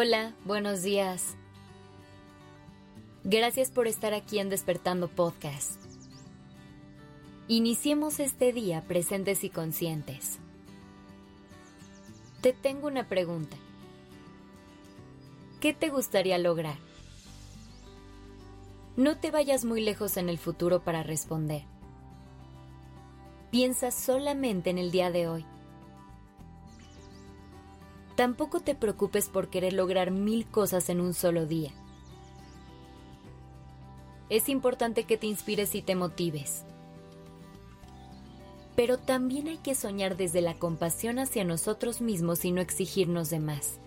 Hola, buenos días. Gracias por estar aquí en Despertando Podcast. Iniciemos este día presentes y conscientes. Te tengo una pregunta. ¿Qué te gustaría lograr? No te vayas muy lejos en el futuro para responder. Piensa solamente en el día de hoy. Tampoco te preocupes por querer lograr mil cosas en un solo día. Es importante que te inspires y te motives. Pero también hay que soñar desde la compasión hacia nosotros mismos y no exigirnos de más.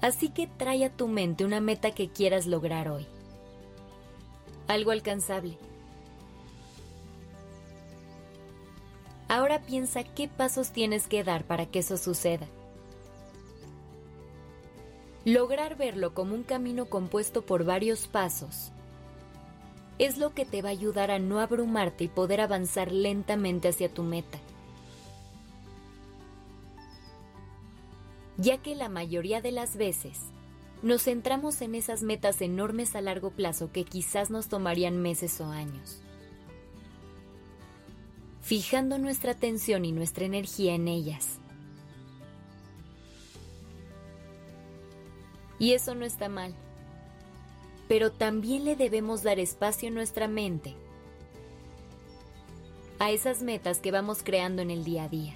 Así que trae a tu mente una meta que quieras lograr hoy. Algo alcanzable Ahora piensa qué pasos tienes que dar para que eso suceda. Lograr verlo como un camino compuesto por varios pasos es lo que te va a ayudar a no abrumarte y poder avanzar lentamente hacia tu meta. Ya que la mayoría de las veces nos centramos en esas metas enormes a largo plazo que quizás nos tomarían meses o años fijando nuestra atención y nuestra energía en ellas. Y eso no está mal, pero también le debemos dar espacio en nuestra mente a esas metas que vamos creando en el día a día.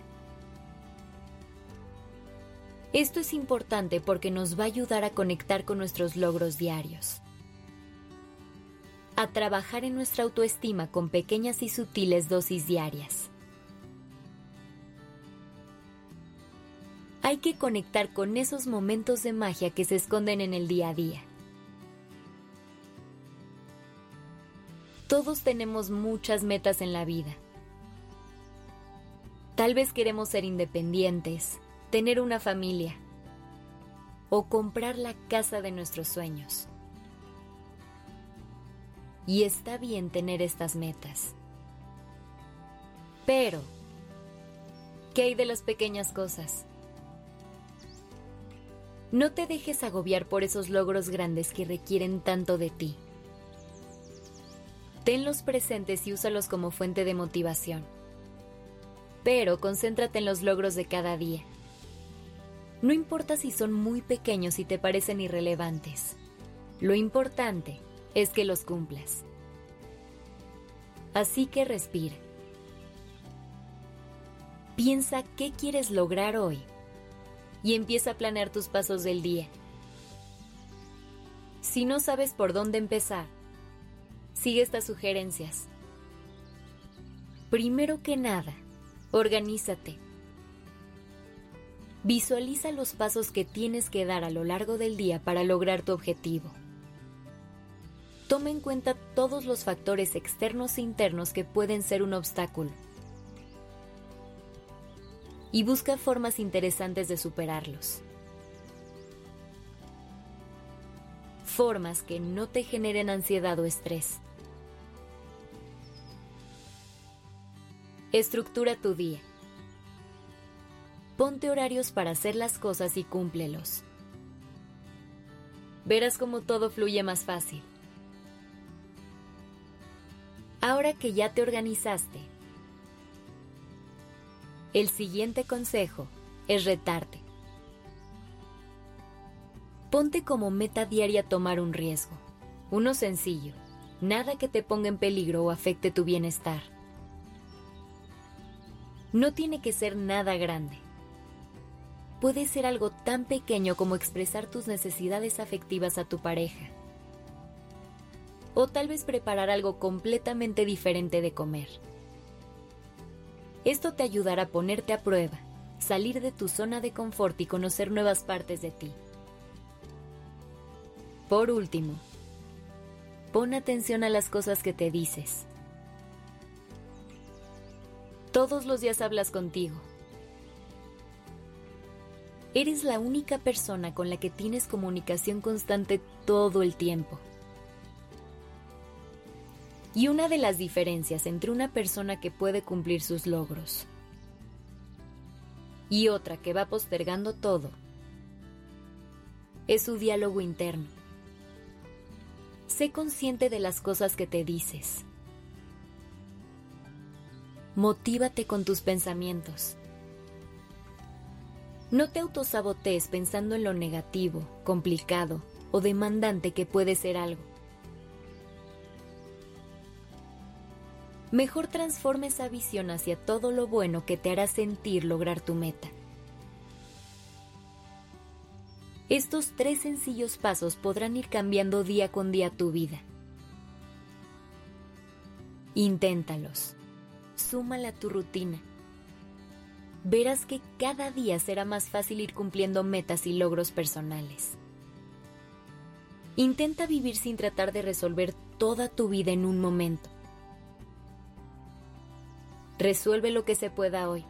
Esto es importante porque nos va a ayudar a conectar con nuestros logros diarios a trabajar en nuestra autoestima con pequeñas y sutiles dosis diarias. Hay que conectar con esos momentos de magia que se esconden en el día a día. Todos tenemos muchas metas en la vida. Tal vez queremos ser independientes, tener una familia o comprar la casa de nuestros sueños y está bien tener estas metas. Pero, ¿qué hay de las pequeñas cosas? No te dejes agobiar por esos logros grandes que requieren tanto de ti. Tenlos presentes y úsalos como fuente de motivación. Pero concéntrate en los logros de cada día. No importa si son muy pequeños y te parecen irrelevantes. Lo importante es que los cumplas. Así que respira. Piensa qué quieres lograr hoy y empieza a planear tus pasos del día. Si no sabes por dónde empezar, sigue estas sugerencias. Primero que nada, organízate. Visualiza los pasos que tienes que dar a lo largo del día para lograr tu objetivo. Toma en cuenta todos los factores externos e internos que pueden ser un obstáculo y busca formas interesantes de superarlos. Formas que no te generen ansiedad o estrés. Estructura tu día. Ponte horarios para hacer las cosas y cúmplelos. Verás cómo todo fluye más fácil. Ahora que ya te organizaste, el siguiente consejo es retarte. Ponte como meta diaria tomar un riesgo, uno sencillo, nada que te ponga en peligro o afecte tu bienestar. No tiene que ser nada grande. Puede ser algo tan pequeño como expresar tus necesidades afectivas a tu pareja o tal vez preparar algo completamente diferente de comer. Esto te ayudará a ponerte a prueba, salir de tu zona de confort y conocer nuevas partes de ti. Por último, pon atención a las cosas que te dices. Todos los días hablas contigo. Eres la única persona con la que tienes comunicación constante todo el tiempo. Y una de las diferencias entre una persona que puede cumplir sus logros y otra que va postergando todo, es su diálogo interno. Sé consciente de las cosas que te dices. Motívate con tus pensamientos. No te autosabotees pensando en lo negativo, complicado o demandante que puede ser algo. Mejor transforma esa visión hacia todo lo bueno que te hará sentir lograr tu meta. Estos tres sencillos pasos podrán ir cambiando día con día tu vida. Inténtalos súmala a tu rutina. Verás que cada día será más fácil ir cumpliendo metas y logros personales. Intenta vivir sin tratar de resolver toda tu vida en un momento. Resuelve lo que se pueda hoy.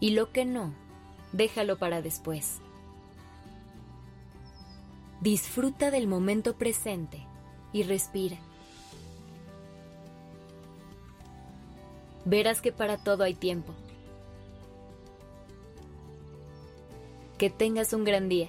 Y lo que no, déjalo para después. Disfruta del momento presente y respira. verás que para todo hay tiempo. Que tengas un gran día.